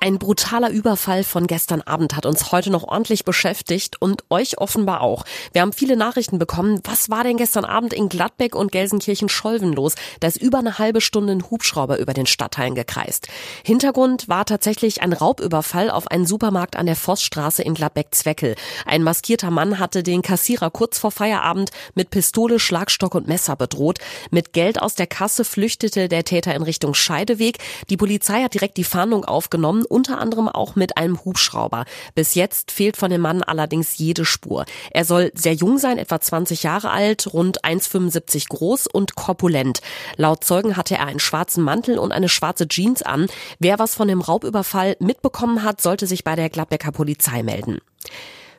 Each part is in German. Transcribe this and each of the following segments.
Ein brutaler Überfall von gestern Abend hat uns heute noch ordentlich beschäftigt und euch offenbar auch. Wir haben viele Nachrichten bekommen. Was war denn gestern Abend in Gladbeck und Gelsenkirchen-Scholven los? Da ist über eine halbe Stunde ein Hubschrauber über den Stadtteilen gekreist. Hintergrund war tatsächlich ein Raubüberfall auf einen Supermarkt an der Vossstraße in Gladbeck-Zweckel. Ein maskierter Mann hatte den Kassierer kurz vor Feierabend mit Pistole, Schlagstock und Messer bedroht. Mit Geld aus der Kasse flüchtete der Täter in Richtung Scheideweg. Die Polizei hat direkt die Fahndung aufgenommen unter anderem auch mit einem Hubschrauber. Bis jetzt fehlt von dem Mann allerdings jede Spur. Er soll sehr jung sein, etwa 20 Jahre alt, rund 1,75 groß und korpulent. Laut Zeugen hatte er einen schwarzen Mantel und eine schwarze Jeans an. Wer was von dem Raubüberfall mitbekommen hat, sollte sich bei der Gladbecker Polizei melden.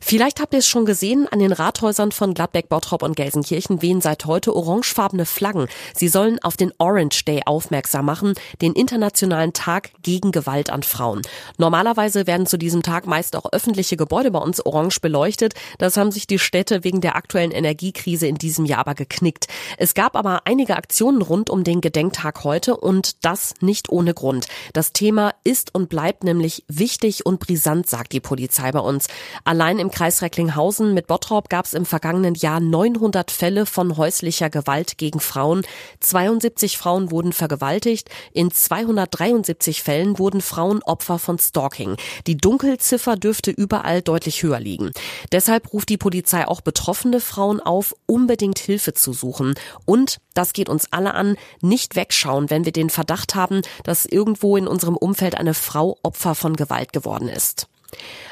Vielleicht habt ihr es schon gesehen, an den Rathäusern von Gladbeck, Bottrop und Gelsenkirchen wehen seit heute orangefarbene Flaggen. Sie sollen auf den Orange Day aufmerksam machen, den internationalen Tag gegen Gewalt an Frauen. Normalerweise werden zu diesem Tag meist auch öffentliche Gebäude bei uns orange beleuchtet. Das haben sich die Städte wegen der aktuellen Energiekrise in diesem Jahr aber geknickt. Es gab aber einige Aktionen rund um den Gedenktag heute und das nicht ohne Grund. Das Thema ist und bleibt nämlich wichtig und brisant, sagt die Polizei bei uns. Allein im Kreis Recklinghausen mit Bottrop gab es im vergangenen Jahr 900 Fälle von häuslicher Gewalt gegen Frauen. 72 Frauen wurden vergewaltigt. In 273 Fällen wurden Frauen Opfer von Stalking. Die Dunkelziffer dürfte überall deutlich höher liegen. Deshalb ruft die Polizei auch betroffene Frauen auf, unbedingt Hilfe zu suchen. Und, das geht uns alle an, nicht wegschauen, wenn wir den Verdacht haben, dass irgendwo in unserem Umfeld eine Frau Opfer von Gewalt geworden ist.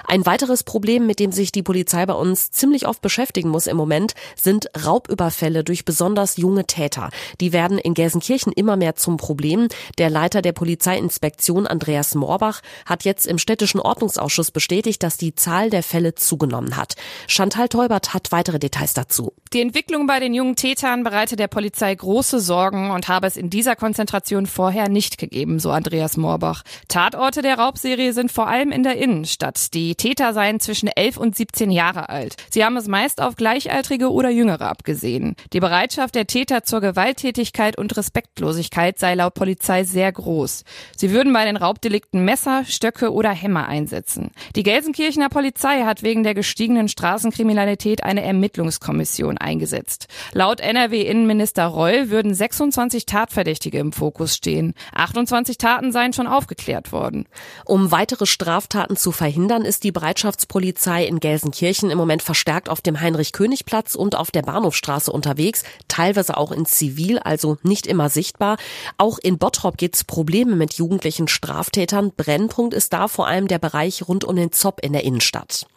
Ein weiteres Problem, mit dem sich die Polizei bei uns ziemlich oft beschäftigen muss im Moment, sind Raubüberfälle durch besonders junge Täter. Die werden in Gelsenkirchen immer mehr zum Problem. Der Leiter der Polizeiinspektion Andreas Moorbach hat jetzt im städtischen Ordnungsausschuss bestätigt, dass die Zahl der Fälle zugenommen hat. Chantal Teubert hat weitere Details dazu. Die Entwicklung bei den jungen Tätern bereite der Polizei große Sorgen und habe es in dieser Konzentration vorher nicht gegeben, so Andreas Moorbach. Tatorte der Raubserie sind vor allem in der Innenstadt. Die Täter seien zwischen 11 und 17 Jahre alt. Sie haben es meist auf Gleichaltrige oder Jüngere abgesehen. Die Bereitschaft der Täter zur Gewalttätigkeit und Respektlosigkeit sei laut Polizei sehr groß. Sie würden bei den Raubdelikten Messer, Stöcke oder Hämmer einsetzen. Die Gelsenkirchener Polizei hat wegen der gestiegenen Straßenkriminalität eine Ermittlungskommission eingesetzt. Laut NRW-Innenminister Reul würden 26 Tatverdächtige im Fokus stehen. 28 Taten seien schon aufgeklärt worden. Um weitere Straftaten zu verhindern, ist die Bereitschaftspolizei in Gelsenkirchen im Moment verstärkt auf dem Heinrich-König-Platz und auf der Bahnhofstraße unterwegs, teilweise auch in Zivil, also nicht immer sichtbar. Auch in Bottrop gibt es Probleme mit jugendlichen Straftätern. Brennpunkt ist da vor allem der Bereich rund um den Zopp in der Innenstadt.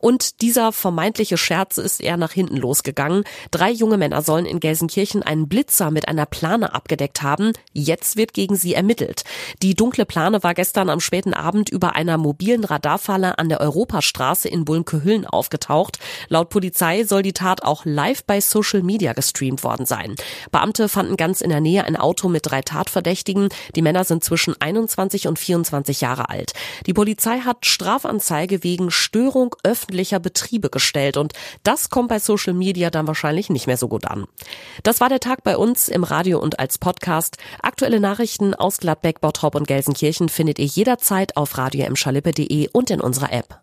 Und dieser vermeintliche Scherz ist eher nach hinten losgegangen. Drei junge Männer sollen in Gelsenkirchen einen Blitzer mit einer Plane abgedeckt haben. Jetzt wird gegen sie ermittelt. Die dunkle Plane war gestern am späten Abend über einer mobilen Radarfalle an der Europastraße in Bullenke-Hüllen aufgetaucht. Laut Polizei soll die Tat auch live bei Social Media gestreamt worden sein. Beamte fanden ganz in der Nähe ein Auto mit drei Tatverdächtigen. Die Männer sind zwischen 21 und 24 Jahre alt. Die Polizei hat Strafanzeige wegen Störung öffentlicher öffentlicher Betriebe gestellt und das kommt bei Social Media dann wahrscheinlich nicht mehr so gut an. Das war der Tag bei uns im Radio und als Podcast. Aktuelle Nachrichten aus Gladbeck, Bottrop und Gelsenkirchen findet ihr jederzeit auf radio und in unserer App.